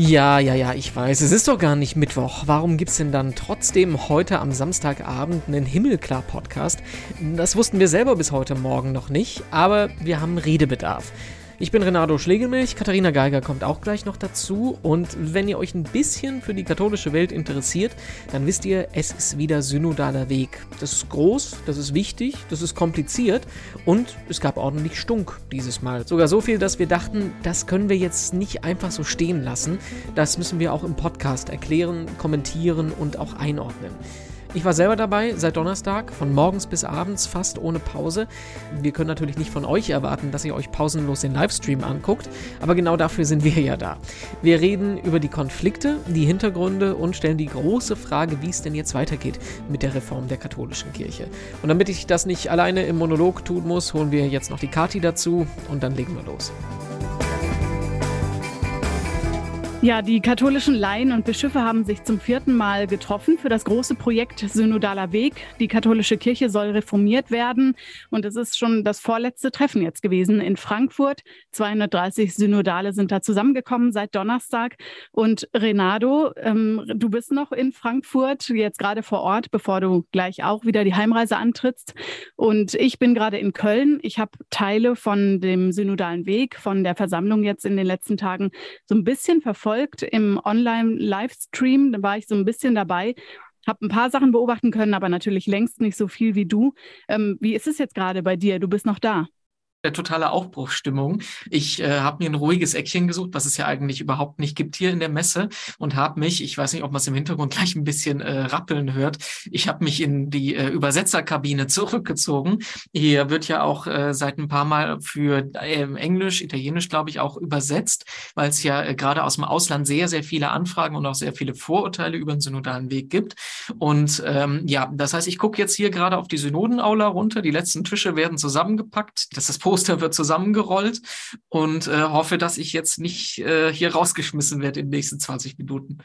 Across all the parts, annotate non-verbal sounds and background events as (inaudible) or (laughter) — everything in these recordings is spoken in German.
Ja, ja, ja, ich weiß. Es ist doch gar nicht Mittwoch. Warum gibt's denn dann trotzdem heute am Samstagabend einen Himmelklar-Podcast? Das wussten wir selber bis heute Morgen noch nicht, aber wir haben Redebedarf. Ich bin Renato Schlegelmilch, Katharina Geiger kommt auch gleich noch dazu und wenn ihr euch ein bisschen für die katholische Welt interessiert, dann wisst ihr, es ist wieder synodaler Weg. Das ist groß, das ist wichtig, das ist kompliziert und es gab ordentlich Stunk dieses Mal. Sogar so viel, dass wir dachten, das können wir jetzt nicht einfach so stehen lassen. Das müssen wir auch im Podcast erklären, kommentieren und auch einordnen. Ich war selber dabei, seit Donnerstag, von morgens bis abends, fast ohne Pause. Wir können natürlich nicht von euch erwarten, dass ihr euch pausenlos den Livestream anguckt, aber genau dafür sind wir ja da. Wir reden über die Konflikte, die Hintergründe und stellen die große Frage, wie es denn jetzt weitergeht mit der Reform der katholischen Kirche. Und damit ich das nicht alleine im Monolog tun muss, holen wir jetzt noch die Kati dazu und dann legen wir los. Ja, die katholischen Laien und Bischöfe haben sich zum vierten Mal getroffen für das große Projekt Synodaler Weg. Die katholische Kirche soll reformiert werden und es ist schon das vorletzte Treffen jetzt gewesen in Frankfurt. 230 Synodale sind da zusammengekommen seit Donnerstag. Und Renato, ähm, du bist noch in Frankfurt, jetzt gerade vor Ort, bevor du gleich auch wieder die Heimreise antrittst. Und ich bin gerade in Köln. Ich habe Teile von dem Synodalen Weg, von der Versammlung jetzt in den letzten Tagen so ein bisschen verfolgt verfolgt im Online-Livestream. Da war ich so ein bisschen dabei, habe ein paar Sachen beobachten können, aber natürlich längst nicht so viel wie du. Ähm, wie ist es jetzt gerade bei dir? Du bist noch da der totale Aufbruchsstimmung. Ich äh, habe mir ein ruhiges Eckchen gesucht, was es ja eigentlich überhaupt nicht gibt hier in der Messe und habe mich, ich weiß nicht, ob man es im Hintergrund (laughs) gleich ein bisschen äh, rappeln hört, ich habe mich in die äh, Übersetzerkabine zurückgezogen. Hier wird ja auch äh, seit ein paar Mal für äh, Englisch, Italienisch, glaube ich, auch übersetzt, weil es ja äh, gerade aus dem Ausland sehr, sehr viele Anfragen und auch sehr viele Vorurteile über den synodalen Weg gibt. Und ähm, ja, das heißt, ich gucke jetzt hier gerade auf die Synodenaula runter. Die letzten Tische werden zusammengepackt. Das ist Poster wird zusammengerollt und äh, hoffe, dass ich jetzt nicht äh, hier rausgeschmissen werde in den nächsten 20 Minuten.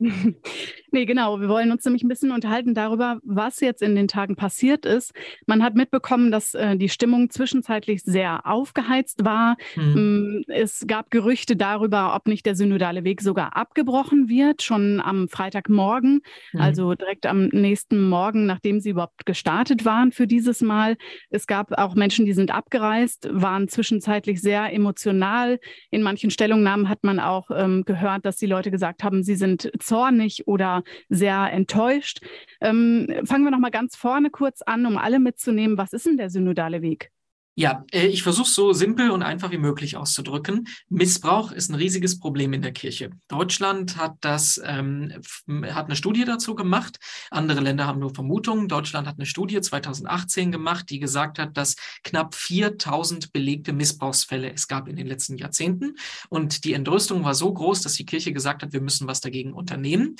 (laughs) nee, genau. Wir wollen uns nämlich ein bisschen unterhalten darüber, was jetzt in den Tagen passiert ist. Man hat mitbekommen, dass äh, die Stimmung zwischenzeitlich sehr aufgeheizt war. Mhm. Es gab Gerüchte darüber, ob nicht der synodale Weg sogar abgebrochen wird, schon am Freitagmorgen, mhm. also direkt am nächsten Morgen, nachdem sie überhaupt gestartet waren für dieses Mal. Es gab auch Menschen, die sind abgereist, waren zwischenzeitlich sehr emotional. In manchen Stellungnahmen hat man auch ähm, gehört, dass die Leute gesagt haben, sie sind zornig oder sehr enttäuscht. Ähm, fangen wir noch mal ganz vorne kurz an, um alle mitzunehmen. Was ist denn der synodale Weg? Ja, äh, ich versuche so simpel und einfach wie möglich auszudrücken. Missbrauch ist ein riesiges Problem in der Kirche. Deutschland hat das, ähm, hat eine Studie dazu gemacht. Andere Länder haben nur Vermutungen. Deutschland hat eine Studie 2018 gemacht, die gesagt hat, dass knapp 4000 belegte Missbrauchsfälle es gab in den letzten Jahrzehnten. Und die Entrüstung war so groß, dass die Kirche gesagt hat, wir müssen was dagegen unternehmen.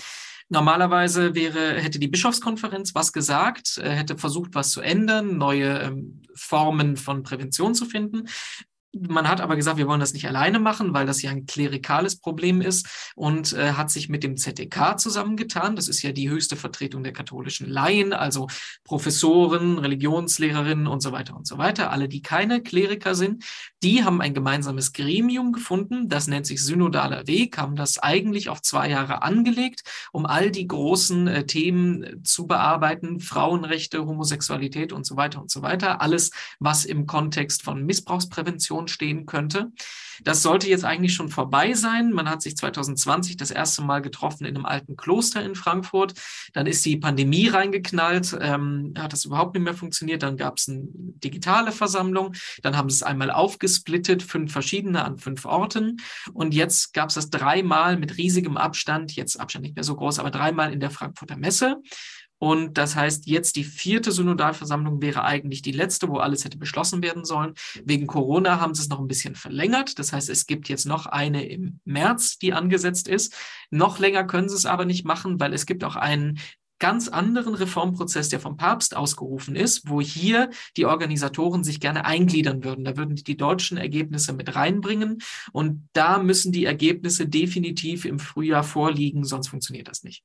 Normalerweise wäre, hätte die Bischofskonferenz was gesagt, äh, hätte versucht, was zu ändern, neue ähm, Formen von Prävention zu finden. Man hat aber gesagt, wir wollen das nicht alleine machen, weil das ja ein klerikales Problem ist und äh, hat sich mit dem ZDK zusammengetan. Das ist ja die höchste Vertretung der katholischen Laien, also Professoren, Religionslehrerinnen und so weiter und so weiter. Alle, die keine Kleriker sind, die haben ein gemeinsames Gremium gefunden. Das nennt sich Synodaler Weg, haben das eigentlich auf zwei Jahre angelegt, um all die großen äh, Themen äh, zu bearbeiten. Frauenrechte, Homosexualität und so weiter und so weiter. Alles, was im Kontext von Missbrauchsprävention Stehen könnte. Das sollte jetzt eigentlich schon vorbei sein. Man hat sich 2020 das erste Mal getroffen in einem alten Kloster in Frankfurt. Dann ist die Pandemie reingeknallt, ähm, hat das überhaupt nicht mehr funktioniert. Dann gab es eine digitale Versammlung. Dann haben sie es einmal aufgesplittet, fünf verschiedene an fünf Orten. Und jetzt gab es das dreimal mit riesigem Abstand, jetzt Abstand nicht mehr so groß, aber dreimal in der Frankfurter Messe. Und das heißt, jetzt die vierte Synodalversammlung wäre eigentlich die letzte, wo alles hätte beschlossen werden sollen. Wegen Corona haben sie es noch ein bisschen verlängert. Das heißt, es gibt jetzt noch eine im März, die angesetzt ist. Noch länger können sie es aber nicht machen, weil es gibt auch einen ganz anderen Reformprozess, der vom Papst ausgerufen ist, wo hier die Organisatoren sich gerne eingliedern würden. Da würden die deutschen Ergebnisse mit reinbringen und da müssen die Ergebnisse definitiv im Frühjahr vorliegen, sonst funktioniert das nicht.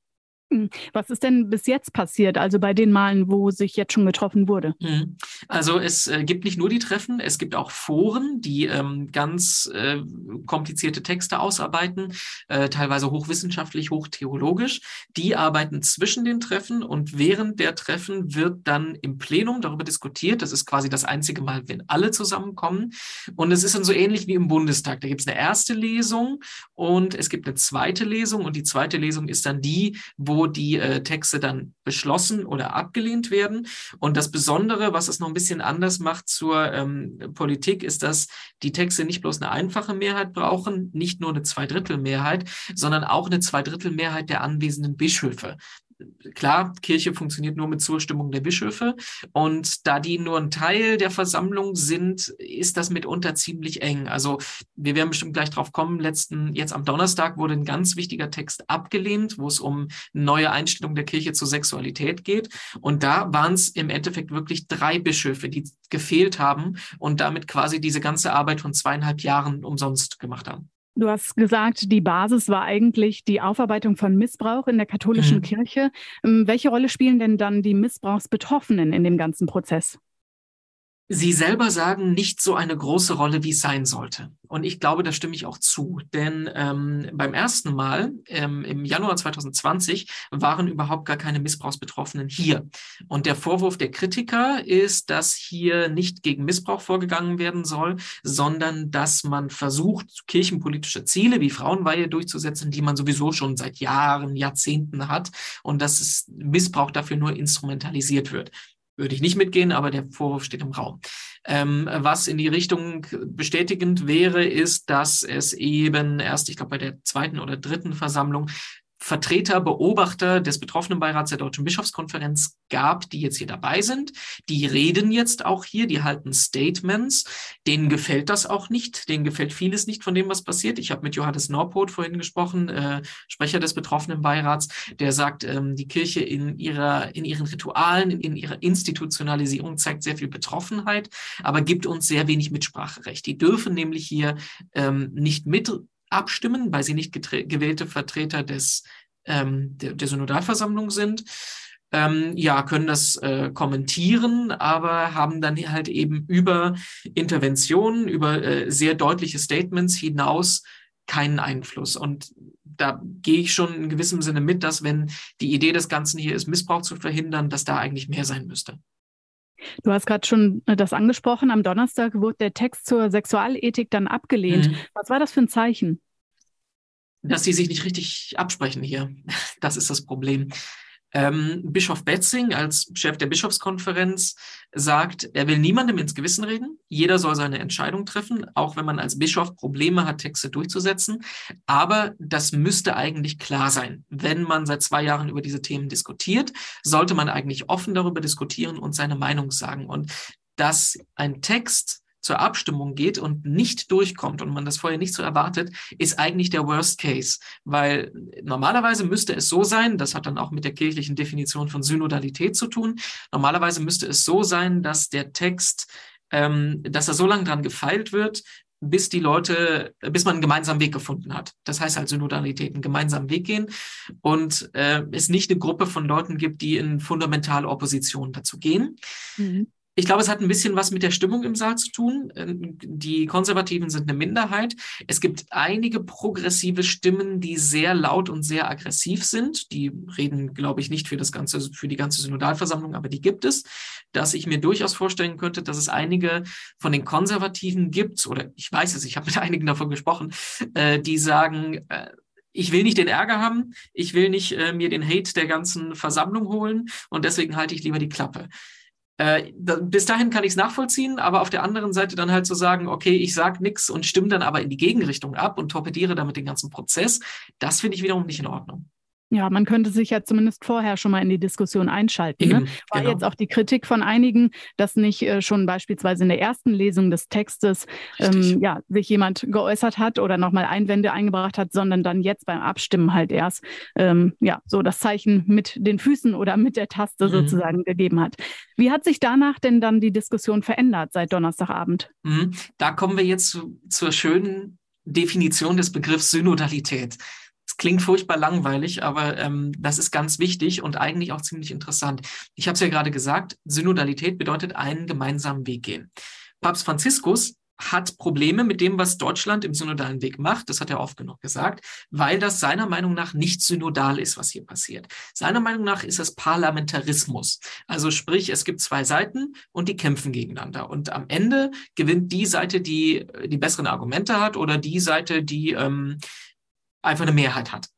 Hm. Was ist denn bis jetzt passiert, also bei den Malen, wo sich jetzt schon getroffen wurde? Hm. Also es äh, gibt nicht nur die Treffen, es gibt auch Foren, die ähm, ganz äh, komplizierte Texte ausarbeiten, äh, teilweise hochwissenschaftlich, hochtheologisch. Die arbeiten zwischen den Treffen und während der Treffen wird dann im Plenum darüber diskutiert. Das ist quasi das einzige Mal, wenn alle zusammenkommen. Und es ist dann so ähnlich wie im Bundestag. Da gibt es eine erste Lesung und es gibt eine zweite Lesung und die zweite Lesung ist dann die, wo die äh, Texte dann beschlossen oder abgelehnt werden. Und das Besondere, was es noch ein bisschen anders macht zur ähm, Politik, ist, dass die Texte nicht bloß eine einfache Mehrheit brauchen, nicht nur eine Zweidrittelmehrheit, sondern auch eine Zweidrittelmehrheit der anwesenden Bischöfe klar, Kirche funktioniert nur mit Zustimmung der Bischöfe. Und da die nur ein Teil der Versammlung sind, ist das mitunter ziemlich eng. Also wir werden bestimmt gleich drauf kommen. Letzten, jetzt am Donnerstag wurde ein ganz wichtiger Text abgelehnt, wo es um neue Einstellung der Kirche zur Sexualität geht. Und da waren es im Endeffekt wirklich drei Bischöfe, die gefehlt haben und damit quasi diese ganze Arbeit von zweieinhalb Jahren umsonst gemacht haben. Du hast gesagt, die Basis war eigentlich die Aufarbeitung von Missbrauch in der katholischen mhm. Kirche. Ähm, welche Rolle spielen denn dann die Missbrauchsbetroffenen in dem ganzen Prozess? Sie selber sagen nicht so eine große Rolle, wie es sein sollte. Und ich glaube, da stimme ich auch zu. Denn ähm, beim ersten Mal ähm, im Januar 2020 waren überhaupt gar keine Missbrauchsbetroffenen hier. Und der Vorwurf der Kritiker ist, dass hier nicht gegen Missbrauch vorgegangen werden soll, sondern dass man versucht, kirchenpolitische Ziele wie Frauenweihe durchzusetzen, die man sowieso schon seit Jahren, Jahrzehnten hat und dass Missbrauch dafür nur instrumentalisiert wird würde ich nicht mitgehen, aber der Vorwurf steht im Raum. Ähm, was in die Richtung bestätigend wäre, ist, dass es eben erst, ich glaube, bei der zweiten oder dritten Versammlung Vertreter, Beobachter des Betroffenenbeirats der Deutschen Bischofskonferenz gab, die jetzt hier dabei sind. Die reden jetzt auch hier, die halten Statements. Denen gefällt das auch nicht. Denen gefällt vieles nicht von dem, was passiert. Ich habe mit Johannes Norpoth vorhin gesprochen, äh, Sprecher des Betroffenenbeirats, der sagt, ähm, die Kirche in ihrer, in ihren Ritualen, in, in ihrer Institutionalisierung zeigt sehr viel Betroffenheit, aber gibt uns sehr wenig Mitspracherecht. Die dürfen nämlich hier ähm, nicht mit abstimmen, weil sie nicht gewählte Vertreter des, ähm, der, der Synodalversammlung sind. Ähm, ja, können das äh, kommentieren, aber haben dann halt eben über Interventionen, über äh, sehr deutliche Statements hinaus keinen Einfluss. Und da gehe ich schon in gewissem Sinne mit, dass wenn die Idee des Ganzen hier ist, Missbrauch zu verhindern, dass da eigentlich mehr sein müsste. Du hast gerade schon äh, das angesprochen. Am Donnerstag wurde der Text zur Sexualethik dann abgelehnt. Mhm. Was war das für ein Zeichen? Dass sie sich nicht richtig absprechen hier. Das ist das Problem. Ähm, Bischof Betzing als Chef der Bischofskonferenz sagt, er will niemandem ins Gewissen reden. Jeder soll seine Entscheidung treffen, auch wenn man als Bischof Probleme hat, Texte durchzusetzen. Aber das müsste eigentlich klar sein. Wenn man seit zwei Jahren über diese Themen diskutiert, sollte man eigentlich offen darüber diskutieren und seine Meinung sagen. Und dass ein Text zur Abstimmung geht und nicht durchkommt und man das vorher nicht so erwartet, ist eigentlich der Worst Case. Weil normalerweise müsste es so sein, das hat dann auch mit der kirchlichen Definition von Synodalität zu tun, normalerweise müsste es so sein, dass der Text, ähm, dass er so lange dran gefeilt wird, bis die Leute, bis man einen gemeinsamen Weg gefunden hat. Das heißt halt Synodalität, einen gemeinsamen Weg gehen und äh, es nicht eine Gruppe von Leuten gibt, die in fundamentale Opposition dazu gehen. Mhm. Ich glaube, es hat ein bisschen was mit der Stimmung im Saal zu tun. Ähm, die Konservativen sind eine Minderheit. Es gibt einige progressive Stimmen, die sehr laut und sehr aggressiv sind. Die reden, glaube ich, nicht für das ganze, für die ganze Synodalversammlung, aber die gibt es. Dass ich mir durchaus vorstellen könnte, dass es einige von den Konservativen gibt, oder ich weiß es, ich habe mit einigen davon gesprochen, äh, die sagen, äh, ich will nicht den Ärger haben, ich will nicht äh, mir den Hate der ganzen Versammlung holen und deswegen halte ich lieber die Klappe. Äh, da, bis dahin kann ich es nachvollziehen, aber auf der anderen Seite dann halt zu so sagen, okay, ich sag nichts und stimme dann aber in die Gegenrichtung ab und torpediere damit den ganzen Prozess, das finde ich wiederum nicht in Ordnung. Ja, man könnte sich ja zumindest vorher schon mal in die Diskussion einschalten. Ne? Eben, ne? War genau. jetzt auch die Kritik von einigen, dass nicht äh, schon beispielsweise in der ersten Lesung des Textes ähm, ja, sich jemand geäußert hat oder nochmal Einwände eingebracht hat, sondern dann jetzt beim Abstimmen halt erst ähm, ja, so das Zeichen mit den Füßen oder mit der Taste mhm. sozusagen gegeben hat. Wie hat sich danach denn dann die Diskussion verändert seit Donnerstagabend? Mhm. Da kommen wir jetzt zu, zur schönen Definition des Begriffs Synodalität. Es klingt furchtbar langweilig, aber ähm, das ist ganz wichtig und eigentlich auch ziemlich interessant. Ich habe es ja gerade gesagt, Synodalität bedeutet einen gemeinsamen Weg gehen. Papst Franziskus hat Probleme mit dem, was Deutschland im synodalen Weg macht. Das hat er oft genug gesagt, weil das seiner Meinung nach nicht synodal ist, was hier passiert. Seiner Meinung nach ist es Parlamentarismus. Also sprich, es gibt zwei Seiten und die kämpfen gegeneinander. Und am Ende gewinnt die Seite, die die besseren Argumente hat oder die Seite, die ähm, einfach eine Mehrheit hat.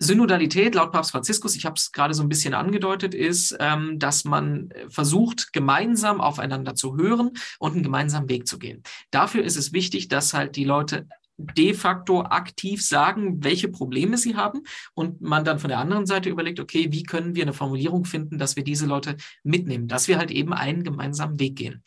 Synodalität laut Papst Franziskus, ich habe es gerade so ein bisschen angedeutet, ist, ähm, dass man versucht, gemeinsam aufeinander zu hören und einen gemeinsamen Weg zu gehen. Dafür ist es wichtig, dass halt die Leute de facto aktiv sagen, welche Probleme sie haben und man dann von der anderen Seite überlegt, okay, wie können wir eine Formulierung finden, dass wir diese Leute mitnehmen, dass wir halt eben einen gemeinsamen Weg gehen.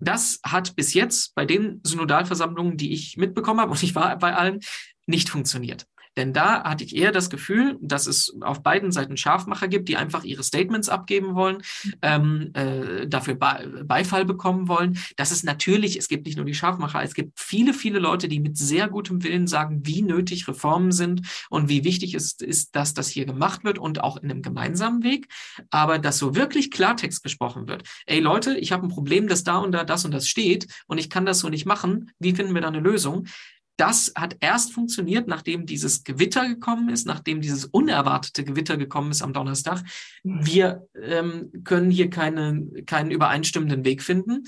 Das hat bis jetzt bei den Synodalversammlungen, die ich mitbekommen habe, und ich war bei allen, nicht funktioniert. Denn da hatte ich eher das Gefühl, dass es auf beiden Seiten Scharfmacher gibt, die einfach ihre Statements abgeben wollen, ähm, äh, dafür Be Beifall bekommen wollen. Das ist natürlich, es gibt nicht nur die Scharfmacher, es gibt viele, viele Leute, die mit sehr gutem Willen sagen, wie nötig Reformen sind und wie wichtig es ist, dass das hier gemacht wird und auch in einem gemeinsamen Weg. Aber dass so wirklich Klartext gesprochen wird. Ey Leute, ich habe ein Problem, dass da und da das und das steht und ich kann das so nicht machen. Wie finden wir da eine Lösung? Das hat erst funktioniert, nachdem dieses Gewitter gekommen ist, nachdem dieses unerwartete Gewitter gekommen ist am Donnerstag. Wir ähm, können hier keine, keinen übereinstimmenden Weg finden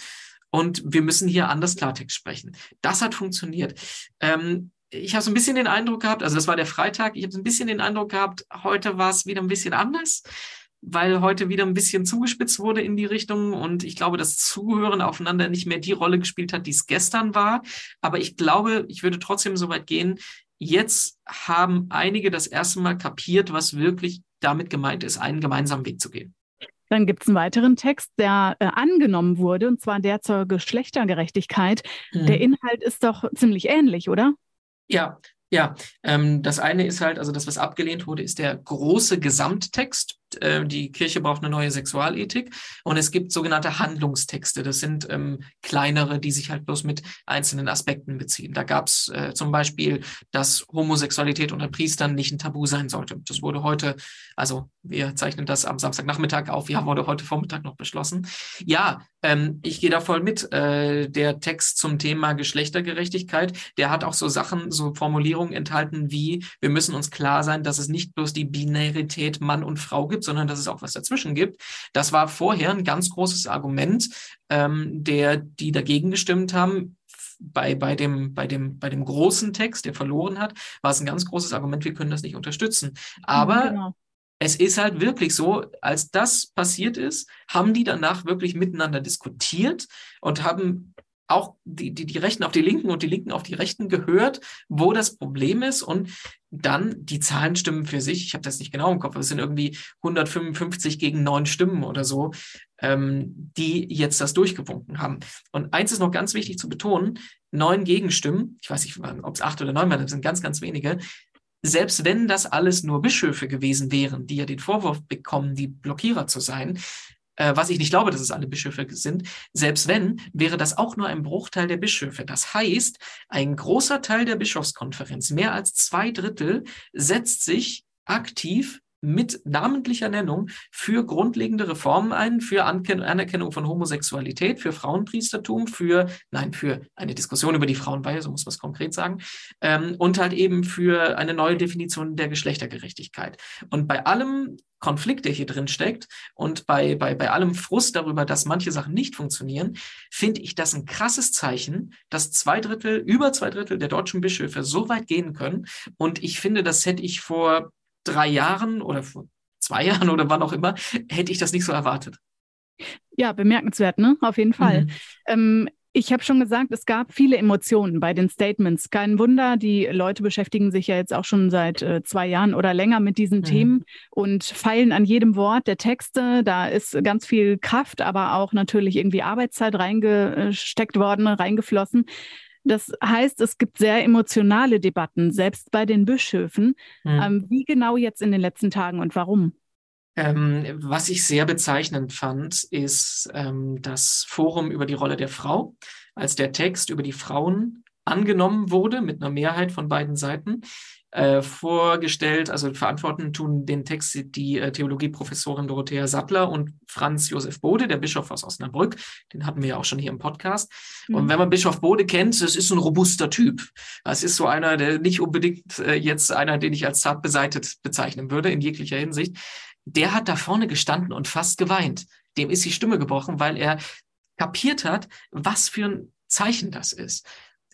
und wir müssen hier anders Klartext sprechen. Das hat funktioniert. Ähm, ich habe so ein bisschen den Eindruck gehabt, also das war der Freitag, ich habe so ein bisschen den Eindruck gehabt, heute war es wieder ein bisschen anders weil heute wieder ein bisschen zugespitzt wurde in die Richtung und ich glaube, das Zuhören aufeinander nicht mehr die Rolle gespielt hat, die es gestern war. Aber ich glaube, ich würde trotzdem so weit gehen, jetzt haben einige das erste Mal kapiert, was wirklich damit gemeint ist, einen gemeinsamen Weg zu gehen. Dann gibt es einen weiteren Text, der äh, angenommen wurde, und zwar der zur Geschlechtergerechtigkeit. Mhm. Der Inhalt ist doch ziemlich ähnlich, oder? Ja, ja. Ähm, das eine ist halt, also das, was abgelehnt wurde, ist der große Gesamttext äh, die Kirche braucht eine neue Sexualethik und es gibt sogenannte Handlungstexte. Das sind ähm, kleinere, die sich halt bloß mit einzelnen Aspekten beziehen. Da gab es äh, zum Beispiel, dass Homosexualität unter Priestern nicht ein Tabu sein sollte. Das wurde heute, also wir zeichnen das am Samstagnachmittag auf, ja, wurde heute Vormittag noch beschlossen. Ja, ähm, ich gehe da voll mit. Äh, der Text zum Thema Geschlechtergerechtigkeit, der hat auch so Sachen, so Formulierungen enthalten wie, wir müssen uns klar sein, dass es nicht bloß die Binarität Mann und Frau gibt, sondern dass es auch was dazwischen gibt. Das war vorher ein ganz großes Argument, ähm, der, die dagegen gestimmt haben. Bei, bei, dem, bei, dem, bei dem großen Text, der verloren hat, war es ein ganz großes Argument, wir können das nicht unterstützen. Aber genau. es ist halt wirklich so, als das passiert ist, haben die danach wirklich miteinander diskutiert und haben auch die, die, die Rechten auf die Linken und die Linken auf die Rechten gehört, wo das Problem ist. Und dann die Zahlen stimmen für sich. Ich habe das nicht genau im Kopf, aber es sind irgendwie 155 gegen neun Stimmen oder so, ähm, die jetzt das durchgewunken haben. Und eins ist noch ganz wichtig zu betonen: neun Gegenstimmen, ich weiß nicht, ob es acht oder neun waren, das sind ganz, ganz wenige. Selbst wenn das alles nur Bischöfe gewesen wären, die ja den Vorwurf bekommen, die Blockierer zu sein, was ich nicht glaube, dass es alle Bischöfe sind, selbst wenn, wäre das auch nur ein Bruchteil der Bischöfe. Das heißt, ein großer Teil der Bischofskonferenz, mehr als zwei Drittel, setzt sich aktiv mit namentlicher Nennung für grundlegende Reformen ein, für Anerkennung von Homosexualität, für Frauenpriestertum, für, nein, für eine Diskussion über die Frauenweihe, so muss man es konkret sagen, ähm, und halt eben für eine neue Definition der Geschlechtergerechtigkeit. Und bei allem Konflikt, der hier drin steckt und bei, bei, bei allem Frust darüber, dass manche Sachen nicht funktionieren, finde ich das ein krasses Zeichen, dass zwei Drittel, über zwei Drittel der deutschen Bischöfe so weit gehen können. Und ich finde, das hätte ich vor drei Jahren oder vor zwei Jahren oder wann auch immer, hätte ich das nicht so erwartet. Ja, bemerkenswert, ne? Auf jeden Fall. Mhm. Ähm, ich habe schon gesagt, es gab viele Emotionen bei den Statements. Kein Wunder, die Leute beschäftigen sich ja jetzt auch schon seit äh, zwei Jahren oder länger mit diesen mhm. Themen und feilen an jedem Wort der Texte. Da ist ganz viel Kraft, aber auch natürlich irgendwie Arbeitszeit reingesteckt worden, reingeflossen. Das heißt, es gibt sehr emotionale Debatten, selbst bei den Bischöfen. Mhm. Ähm, wie genau jetzt in den letzten Tagen und warum? Ähm, was ich sehr bezeichnend fand, ist ähm, das Forum über die Rolle der Frau, als der Text über die Frauen angenommen wurde mit einer Mehrheit von beiden Seiten äh, vorgestellt. Also verantworten tun den Text die äh, Theologieprofessorin Dorothea Sattler und Franz Josef Bode, der Bischof aus Osnabrück. Den hatten wir ja auch schon hier im Podcast. Mhm. Und wenn man Bischof Bode kennt, das ist ein robuster Typ. Das ist so einer, der nicht unbedingt äh, jetzt einer, den ich als zart beseitet bezeichnen würde, in jeglicher Hinsicht. Der hat da vorne gestanden und fast geweint. Dem ist die Stimme gebrochen, weil er kapiert hat, was für ein Zeichen das ist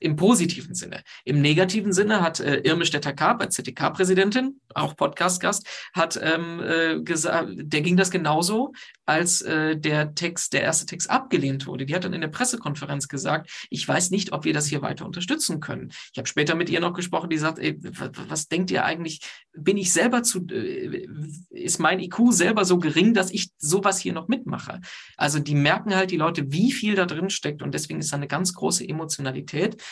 im positiven Sinne. Im negativen Sinne hat äh, Irme Stetter-Karp als ZDK-Präsidentin, auch Podcast-Gast, hat ähm, äh, gesagt, der ging das genauso, als äh, der Text, der erste Text abgelehnt wurde. Die hat dann in der Pressekonferenz gesagt, ich weiß nicht, ob wir das hier weiter unterstützen können. Ich habe später mit ihr noch gesprochen, die sagt, ey, was denkt ihr eigentlich, bin ich selber zu, äh, ist mein IQ selber so gering, dass ich sowas hier noch mitmache? Also die merken halt die Leute, wie viel da drin steckt und deswegen ist da eine ganz große Emotionalität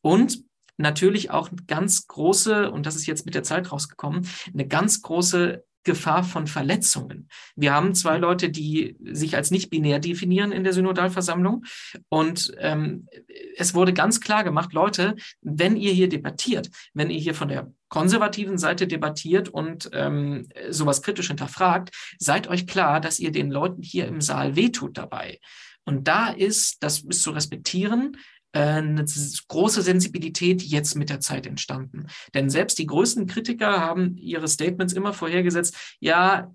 und natürlich auch ganz große, und das ist jetzt mit der Zeit rausgekommen, eine ganz große Gefahr von Verletzungen. Wir haben zwei Leute, die sich als nicht binär definieren in der Synodalversammlung. Und ähm, es wurde ganz klar gemacht, Leute, wenn ihr hier debattiert, wenn ihr hier von der konservativen Seite debattiert und ähm, sowas kritisch hinterfragt, seid euch klar, dass ihr den Leuten hier im Saal wehtut dabei. Und da ist, das ist zu respektieren, eine große Sensibilität jetzt mit der Zeit entstanden. Denn selbst die größten Kritiker haben ihre Statements immer vorhergesetzt, ja,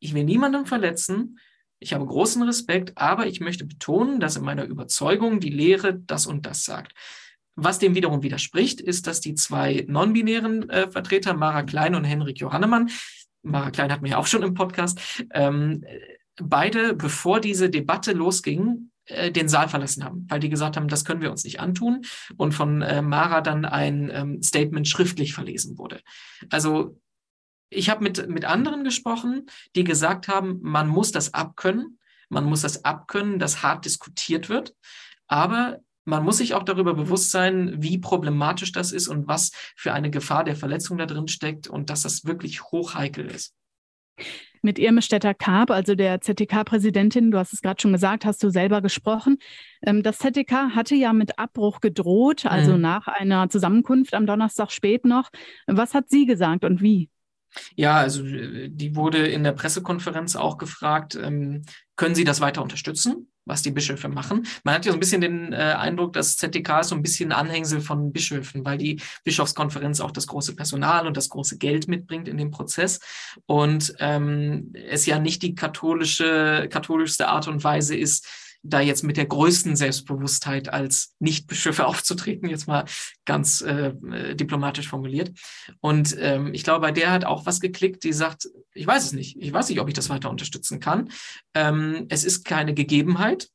ich will niemanden verletzen, ich habe großen Respekt, aber ich möchte betonen, dass in meiner Überzeugung die Lehre das und das sagt. Was dem wiederum widerspricht, ist, dass die zwei non-binären äh, Vertreter, Mara Klein und Henrik Johannemann, Mara Klein hat mir auch schon im Podcast, ähm, beide, bevor diese Debatte losging, äh, den Saal verlassen haben, weil die gesagt haben, das können wir uns nicht antun und von äh, Mara dann ein ähm, Statement schriftlich verlesen wurde. Also ich habe mit, mit anderen gesprochen, die gesagt haben, man muss das abkönnen, man muss das abkönnen, dass hart diskutiert wird, aber man muss sich auch darüber bewusst sein, wie problematisch das ist und was für eine Gefahr der Verletzung da drin steckt und dass das wirklich hochheikel ist. Mit Irme Stetter-Karp, also der ZTK-Präsidentin, du hast es gerade schon gesagt, hast du selber gesprochen. Ähm, das ZTK hatte ja mit Abbruch gedroht, also mhm. nach einer Zusammenkunft am Donnerstag spät noch. Was hat sie gesagt und wie? Ja, also äh, die wurde in der Pressekonferenz auch gefragt, ähm, können Sie das weiter unterstützen? Was die Bischöfe machen. Man hat ja so ein bisschen den äh, Eindruck, dass ZDK ist so ein bisschen Anhängsel von Bischöfen, weil die Bischofskonferenz auch das große Personal und das große Geld mitbringt in dem Prozess und ähm, es ja nicht die katholische, katholischste Art und Weise ist, da jetzt mit der größten Selbstbewusstheit als Nichtbischöfe (laughs) aufzutreten, jetzt mal ganz äh, äh, diplomatisch formuliert. Und ähm, ich glaube, bei der hat auch was geklickt, die sagt, ich weiß es nicht, ich weiß nicht, ob ich das weiter unterstützen kann. Ähm, es ist keine Gegebenheit,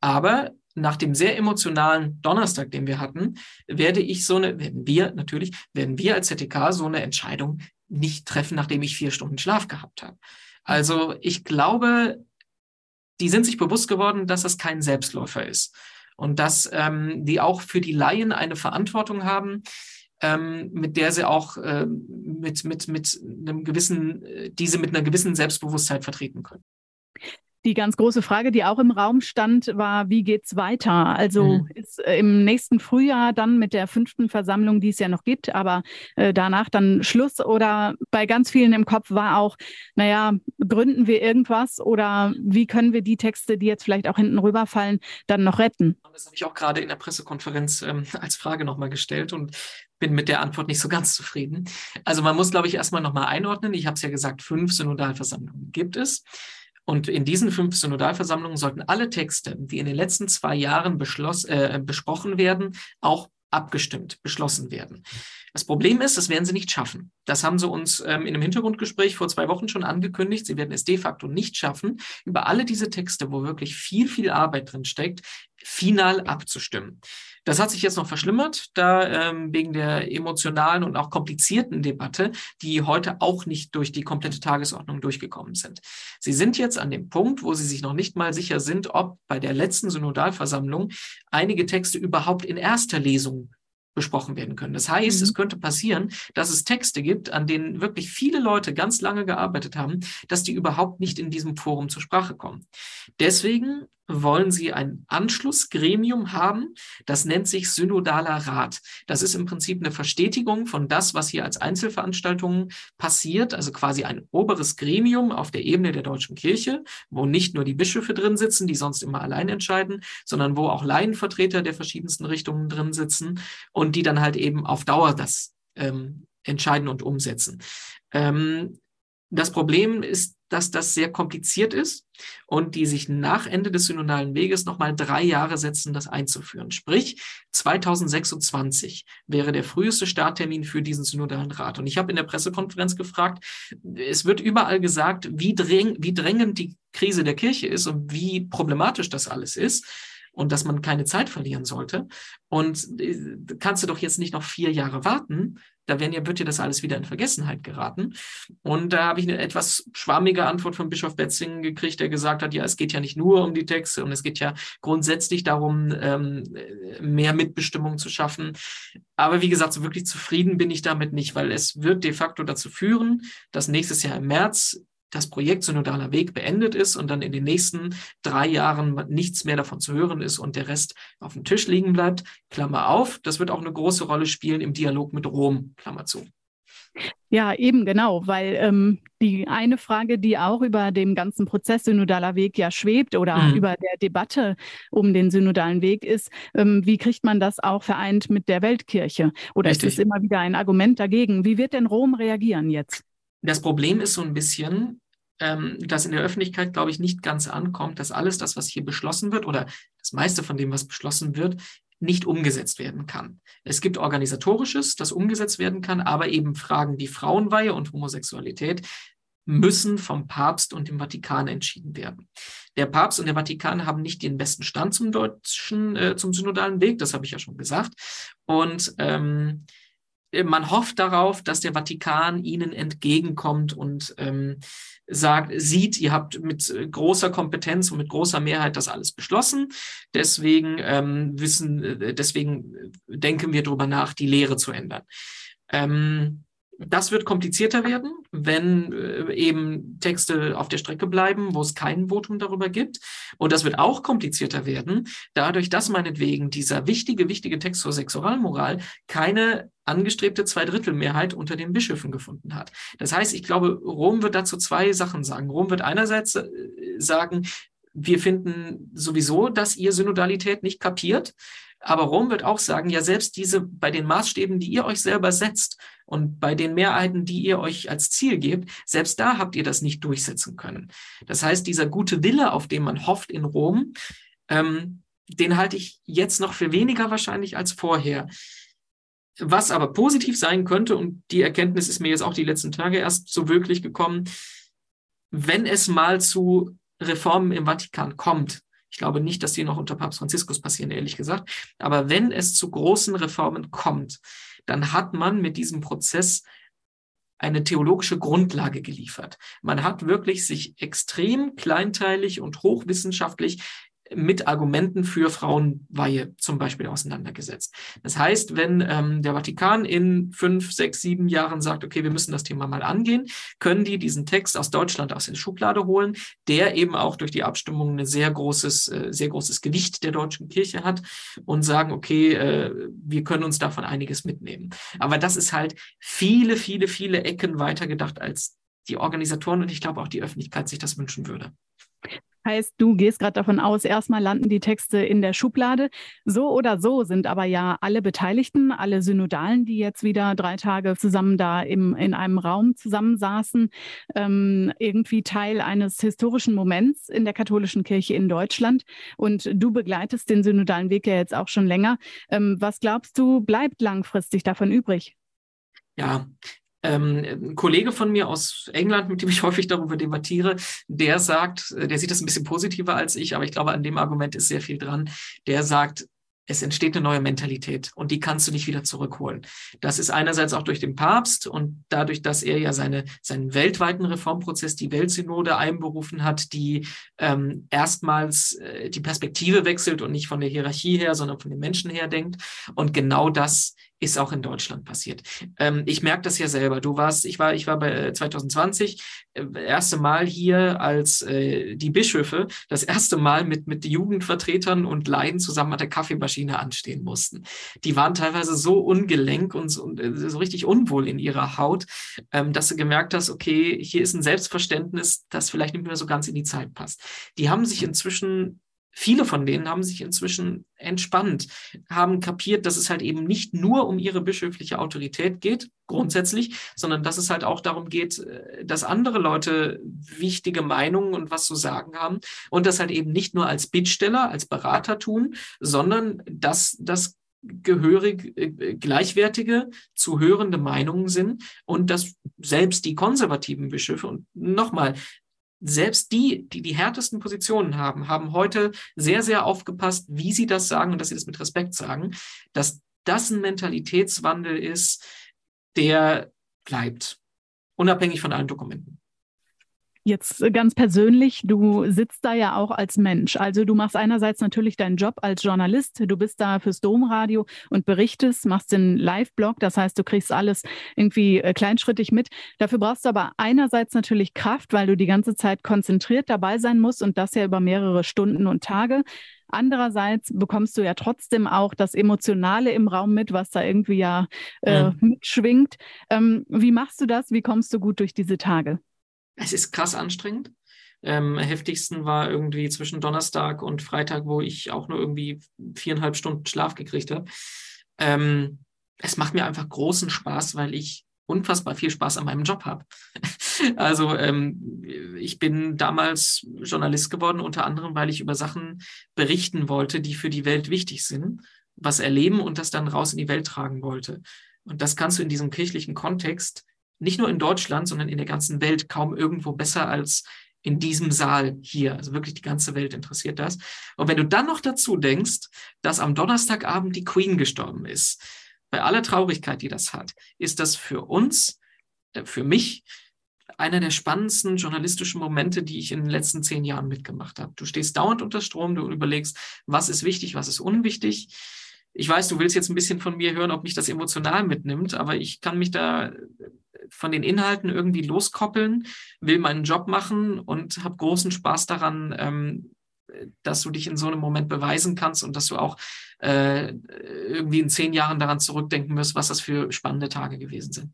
aber nach dem sehr emotionalen Donnerstag, den wir hatten, werde ich so eine, werden wir natürlich, werden wir als ZTK so eine Entscheidung nicht treffen, nachdem ich vier Stunden Schlaf gehabt habe. Also ich glaube, die sind sich bewusst geworden, dass das kein Selbstläufer ist und dass ähm, die auch für die Laien eine Verantwortung haben, ähm, mit der sie auch äh, mit, mit, mit einem gewissen, äh, diese mit einer gewissen Selbstbewusstheit vertreten können. Die ganz große Frage, die auch im Raum stand, war, wie geht's weiter? Also mhm. ist äh, im nächsten Frühjahr dann mit der fünften Versammlung, die es ja noch gibt, aber äh, danach dann Schluss oder bei ganz vielen im Kopf war auch, naja, gründen wir irgendwas oder wie können wir die Texte, die jetzt vielleicht auch hinten rüberfallen, dann noch retten? Das habe ich auch gerade in der Pressekonferenz ähm, als Frage nochmal gestellt und bin mit der Antwort nicht so ganz zufrieden. Also man muss, glaube ich, erstmal nochmal einordnen. Ich habe es ja gesagt, fünf Synodalversammlungen gibt es. Und in diesen fünf Synodalversammlungen sollten alle Texte, die in den letzten zwei Jahren beschloss, äh, besprochen werden, auch abgestimmt, beschlossen werden. Das Problem ist, das werden sie nicht schaffen. Das haben sie uns ähm, in einem Hintergrundgespräch vor zwei Wochen schon angekündigt. Sie werden es de facto nicht schaffen, über alle diese Texte, wo wirklich viel, viel Arbeit drin steckt, final abzustimmen. Das hat sich jetzt noch verschlimmert, da ähm, wegen der emotionalen und auch komplizierten Debatte, die heute auch nicht durch die komplette Tagesordnung durchgekommen sind. Sie sind jetzt an dem Punkt, wo Sie sich noch nicht mal sicher sind, ob bei der letzten Synodalversammlung einige Texte überhaupt in erster Lesung besprochen werden können. Das heißt, mhm. es könnte passieren, dass es Texte gibt, an denen wirklich viele Leute ganz lange gearbeitet haben, dass die überhaupt nicht in diesem Forum zur Sprache kommen. Deswegen wollen sie ein Anschlussgremium haben, das nennt sich Synodaler Rat. Das ist im Prinzip eine Verstetigung von das, was hier als Einzelveranstaltungen passiert, also quasi ein oberes Gremium auf der Ebene der deutschen Kirche, wo nicht nur die Bischöfe drin sitzen, die sonst immer allein entscheiden, sondern wo auch Laienvertreter der verschiedensten Richtungen drin sitzen und die dann halt eben auf Dauer das ähm, entscheiden und umsetzen. Ähm, das Problem ist, dass das sehr kompliziert ist und die sich nach Ende des synodalen Weges nochmal drei Jahre setzen, das einzuführen. Sprich, 2026 wäre der früheste Starttermin für diesen synodalen Rat. Und ich habe in der Pressekonferenz gefragt, es wird überall gesagt, wie, dräng, wie drängend die Krise der Kirche ist und wie problematisch das alles ist und dass man keine Zeit verlieren sollte. Und äh, kannst du doch jetzt nicht noch vier Jahre warten, da werden ja, wird dir das alles wieder in Vergessenheit geraten. Und da habe ich eine etwas schwammige Antwort von Bischof Betzing gekriegt, der gesagt hat, ja, es geht ja nicht nur um die Texte und es geht ja grundsätzlich darum, ähm, mehr Mitbestimmung zu schaffen. Aber wie gesagt, so wirklich zufrieden bin ich damit nicht, weil es wird de facto dazu führen, dass nächstes Jahr im März das Projekt Synodaler Weg beendet ist und dann in den nächsten drei Jahren nichts mehr davon zu hören ist und der Rest auf dem Tisch liegen bleibt. Klammer auf, das wird auch eine große Rolle spielen im Dialog mit Rom, Klammer zu. Ja, eben genau, weil ähm, die eine Frage, die auch über dem ganzen Prozess Synodaler Weg ja schwebt oder mhm. über der Debatte um den synodalen Weg ist, ähm, wie kriegt man das auch vereint mit der Weltkirche? Oder Richtig. ist es immer wieder ein Argument dagegen? Wie wird denn Rom reagieren jetzt? Das Problem ist so ein bisschen, ähm, dass in der Öffentlichkeit, glaube ich, nicht ganz ankommt, dass alles das, was hier beschlossen wird oder das meiste von dem, was beschlossen wird, nicht umgesetzt werden kann. Es gibt organisatorisches, das umgesetzt werden kann, aber eben Fragen wie Frauenweihe und Homosexualität müssen vom Papst und dem Vatikan entschieden werden. Der Papst und der Vatikan haben nicht den besten Stand zum deutschen, äh, zum synodalen Weg, das habe ich ja schon gesagt. Und ähm, man hofft darauf, dass der Vatikan ihnen entgegenkommt und ähm, sagt, sieht, ihr habt mit großer Kompetenz und mit großer Mehrheit das alles beschlossen. Deswegen ähm, wissen, äh, deswegen denken wir darüber nach, die Lehre zu ändern. Ähm, das wird komplizierter werden, wenn äh, eben Texte auf der Strecke bleiben, wo es kein Votum darüber gibt. Und das wird auch komplizierter werden, dadurch, dass meinetwegen dieser wichtige, wichtige Text zur Sexualmoral keine angestrebte Zweidrittelmehrheit unter den Bischöfen gefunden hat. Das heißt, ich glaube, Rom wird dazu zwei Sachen sagen. Rom wird einerseits äh, sagen, wir finden sowieso, dass ihr Synodalität nicht kapiert. Aber Rom wird auch sagen, ja, selbst diese bei den Maßstäben, die ihr euch selber setzt und bei den Mehrheiten, die ihr euch als Ziel gebt, selbst da habt ihr das nicht durchsetzen können. Das heißt, dieser gute Wille, auf den man hofft in Rom, ähm, den halte ich jetzt noch für weniger wahrscheinlich als vorher. Was aber positiv sein könnte, und die Erkenntnis ist mir jetzt auch die letzten Tage erst so wirklich gekommen, wenn es mal zu Reformen im Vatikan kommt, ich glaube nicht, dass die noch unter Papst Franziskus passieren, ehrlich gesagt. Aber wenn es zu großen Reformen kommt, dann hat man mit diesem Prozess eine theologische Grundlage geliefert. Man hat wirklich sich extrem kleinteilig und hochwissenschaftlich mit Argumenten für Frauenweihe zum Beispiel auseinandergesetzt. Das heißt, wenn ähm, der Vatikan in fünf, sechs, sieben Jahren sagt, okay, wir müssen das Thema mal angehen, können die diesen Text aus Deutschland aus der Schublade holen, der eben auch durch die Abstimmung ein sehr großes, äh, sehr großes Gewicht der deutschen Kirche hat und sagen, okay, äh, wir können uns davon einiges mitnehmen. Aber das ist halt viele, viele, viele Ecken weiter gedacht, als die Organisatoren und ich glaube auch die Öffentlichkeit sich das wünschen würde. Heißt, du gehst gerade davon aus, erstmal landen die Texte in der Schublade. So oder so sind aber ja alle Beteiligten, alle Synodalen, die jetzt wieder drei Tage zusammen da im, in einem Raum zusammensaßen, ähm, irgendwie Teil eines historischen Moments in der katholischen Kirche in Deutschland. Und du begleitest den synodalen Weg ja jetzt auch schon länger. Ähm, was glaubst du, bleibt langfristig davon übrig? Ja, ähm, ein Kollege von mir aus England, mit dem ich (laughs) häufig darüber debattiere, der sagt, äh, der sieht das ein bisschen positiver als ich, aber ich glaube, an dem Argument ist sehr viel dran. Der sagt, es entsteht eine neue Mentalität und die kannst du nicht wieder zurückholen. Das ist einerseits auch durch den Papst und dadurch, dass er ja seine, seinen weltweiten Reformprozess, die Weltsynode einberufen hat, die ähm, erstmals äh, die Perspektive wechselt und nicht von der Hierarchie her, sondern von den Menschen her denkt. Und genau das ist auch in Deutschland passiert. Ähm, ich merke das ja selber. Du warst, ich war, ich war bei 2020 äh, äh, erste Mal hier als äh, die Bischöfe das erste Mal mit mit Jugendvertretern und Leiden zusammen an der Kaffeemaschine anstehen mussten. Die waren teilweise so ungelenk und so, äh, so richtig unwohl in ihrer Haut, ähm, dass du gemerkt hast, okay, hier ist ein Selbstverständnis, das vielleicht nicht mehr so ganz in die Zeit passt. Die haben sich inzwischen Viele von denen haben sich inzwischen entspannt, haben kapiert, dass es halt eben nicht nur um ihre bischöfliche Autorität geht, grundsätzlich, sondern dass es halt auch darum geht, äh, dass andere Leute wichtige Meinungen und was zu sagen haben und das halt eben nicht nur als Bittsteller, als Berater tun, sondern dass das gehörig äh, gleichwertige, zu hörende Meinungen sind und dass selbst die konservativen Bischöfe und nochmal, selbst die, die die härtesten Positionen haben, haben heute sehr, sehr aufgepasst, wie sie das sagen und dass sie das mit Respekt sagen, dass das ein Mentalitätswandel ist, der bleibt, unabhängig von allen Dokumenten. Jetzt ganz persönlich, du sitzt da ja auch als Mensch. Also du machst einerseits natürlich deinen Job als Journalist, du bist da fürs Domradio und berichtest, machst den Live-Blog, das heißt, du kriegst alles irgendwie äh, kleinschrittig mit. Dafür brauchst du aber einerseits natürlich Kraft, weil du die ganze Zeit konzentriert dabei sein musst und das ja über mehrere Stunden und Tage. Andererseits bekommst du ja trotzdem auch das Emotionale im Raum mit, was da irgendwie ja äh, mhm. mitschwingt. Ähm, wie machst du das? Wie kommst du gut durch diese Tage? Es ist krass anstrengend. Ähm, heftigsten war irgendwie zwischen Donnerstag und Freitag, wo ich auch nur irgendwie viereinhalb Stunden Schlaf gekriegt habe. Ähm, es macht mir einfach großen Spaß, weil ich unfassbar viel Spaß an meinem Job habe. (laughs) also ähm, ich bin damals Journalist geworden, unter anderem, weil ich über Sachen berichten wollte, die für die Welt wichtig sind, was erleben und das dann raus in die Welt tragen wollte. Und das kannst du in diesem kirchlichen Kontext nicht nur in Deutschland, sondern in der ganzen Welt kaum irgendwo besser als in diesem Saal hier. Also wirklich die ganze Welt interessiert das. Und wenn du dann noch dazu denkst, dass am Donnerstagabend die Queen gestorben ist, bei aller Traurigkeit, die das hat, ist das für uns, äh, für mich, einer der spannendsten journalistischen Momente, die ich in den letzten zehn Jahren mitgemacht habe. Du stehst dauernd unter Strom, du überlegst, was ist wichtig, was ist unwichtig. Ich weiß, du willst jetzt ein bisschen von mir hören, ob mich das emotional mitnimmt, aber ich kann mich da von den Inhalten irgendwie loskoppeln, will meinen Job machen und habe großen Spaß daran, ähm, dass du dich in so einem Moment beweisen kannst und dass du auch äh, irgendwie in zehn Jahren daran zurückdenken wirst, was das für spannende Tage gewesen sind.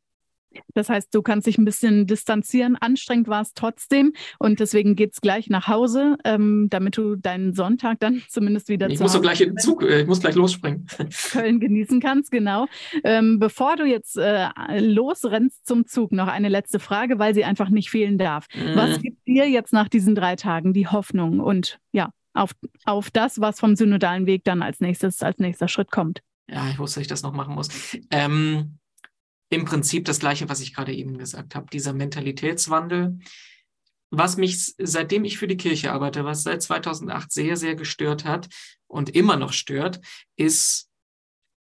Das heißt, du kannst dich ein bisschen distanzieren. Anstrengend war es trotzdem. Und deswegen geht es gleich nach Hause, ähm, damit du deinen Sonntag dann (laughs) zumindest wieder ich zu muss Hause gleich in Zug, äh, ich muss gleich losspringen. (laughs) Köln genießen kannst, genau. Ähm, bevor du jetzt äh, losrennst zum Zug, noch eine letzte Frage, weil sie einfach nicht fehlen darf. Mhm. Was gibt dir jetzt nach diesen drei Tagen die Hoffnung und ja, auf, auf das, was vom synodalen Weg dann als nächstes, als nächster Schritt kommt? Ja, ich wusste, dass ich das noch machen muss. Ähm, im Prinzip das Gleiche, was ich gerade eben gesagt habe, dieser Mentalitätswandel. Was mich, seitdem ich für die Kirche arbeite, was seit 2008 sehr, sehr gestört hat und immer noch stört, ist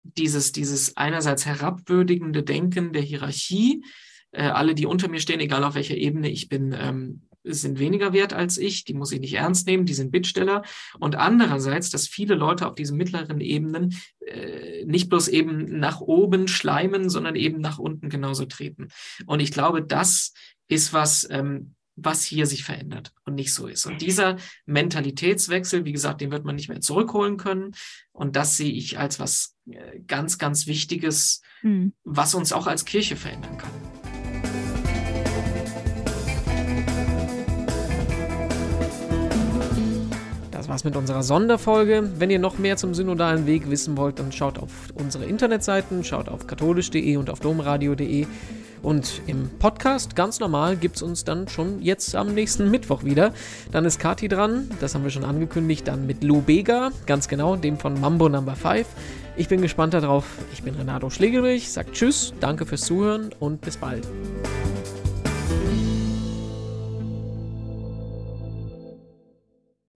dieses, dieses einerseits herabwürdigende Denken der Hierarchie. Äh, alle, die unter mir stehen, egal auf welcher Ebene ich bin, ähm, sind weniger wert als ich, die muss ich nicht ernst nehmen, die sind Bittsteller. Und andererseits, dass viele Leute auf diesen mittleren Ebenen äh, nicht bloß eben nach oben schleimen, sondern eben nach unten genauso treten. Und ich glaube, das ist was, ähm, was hier sich verändert und nicht so ist. Und dieser Mentalitätswechsel, wie gesagt, den wird man nicht mehr zurückholen können. Und das sehe ich als was äh, ganz, ganz Wichtiges, hm. was uns auch als Kirche verändern kann. Das war's mit unserer Sonderfolge. Wenn ihr noch mehr zum synodalen Weg wissen wollt, dann schaut auf unsere Internetseiten, schaut auf katholisch.de und auf domradio.de. Und im Podcast, ganz normal, gibt es uns dann schon jetzt am nächsten (laughs) Mittwoch wieder. Dann ist Kati dran, das haben wir schon angekündigt, dann mit Lou Bega, ganz genau, dem von Mambo Number 5. Ich bin gespannt darauf. Ich bin Renato Schlegelrich, sagt Tschüss, danke fürs Zuhören und bis bald.